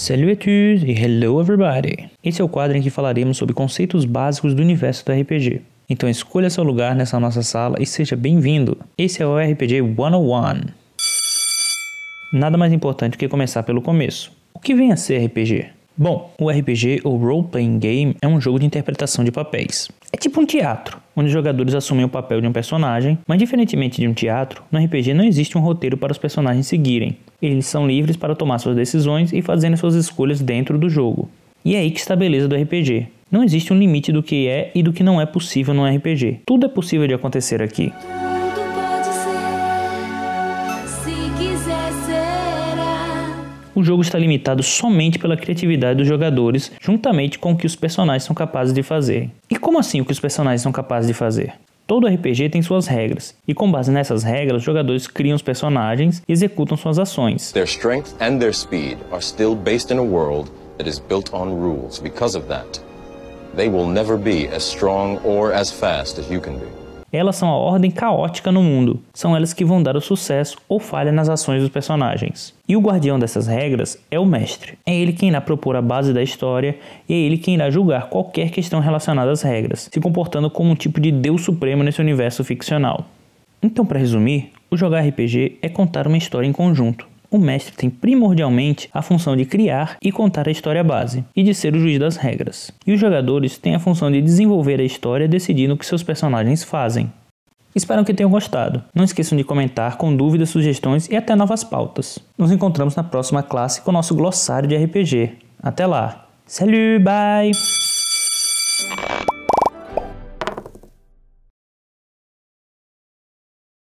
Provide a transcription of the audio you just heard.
Salut à tous e hello everybody! Esse é o quadro em que falaremos sobre conceitos básicos do universo do RPG. Então escolha seu lugar nessa nossa sala e seja bem-vindo! Esse é o RPG 101. Nada mais importante que começar pelo começo. O que vem a ser RPG? Bom, o RPG ou Role Playing Game é um jogo de interpretação de papéis. É tipo um teatro, onde os jogadores assumem o papel de um personagem, mas diferentemente de um teatro, no RPG não existe um roteiro para os personagens seguirem. Eles são livres para tomar suas decisões e fazerem suas escolhas dentro do jogo. E é aí que está a beleza do RPG. Não existe um limite do que é e do que não é possível no RPG. Tudo é possível de acontecer aqui. Jogo está limitado somente pela criatividade dos jogadores, juntamente com o que os personagens são capazes de fazer. E como assim o que os personagens são capazes de fazer? Todo RPG tem suas regras, e com base nessas regras, os jogadores criam os personagens e executam suas ações. Their strength and their speed are still based in a world that is built on rules. Because of that, they will never be as strong or as fast as you can be. Elas são a ordem caótica no mundo. São elas que vão dar o sucesso ou falha nas ações dos personagens. E o guardião dessas regras é o mestre. É ele quem irá propor a base da história e é ele quem irá julgar qualquer questão relacionada às regras, se comportando como um tipo de Deus supremo nesse universo ficcional. Então, para resumir, o jogar RPG é contar uma história em conjunto. O mestre tem primordialmente a função de criar e contar a história base, e de ser o juiz das regras. E os jogadores têm a função de desenvolver a história decidindo o que seus personagens fazem. Espero que tenham gostado. Não esqueçam de comentar com dúvidas, sugestões e até novas pautas. Nos encontramos na próxima classe com o nosso glossário de RPG. Até lá! Salut, bye!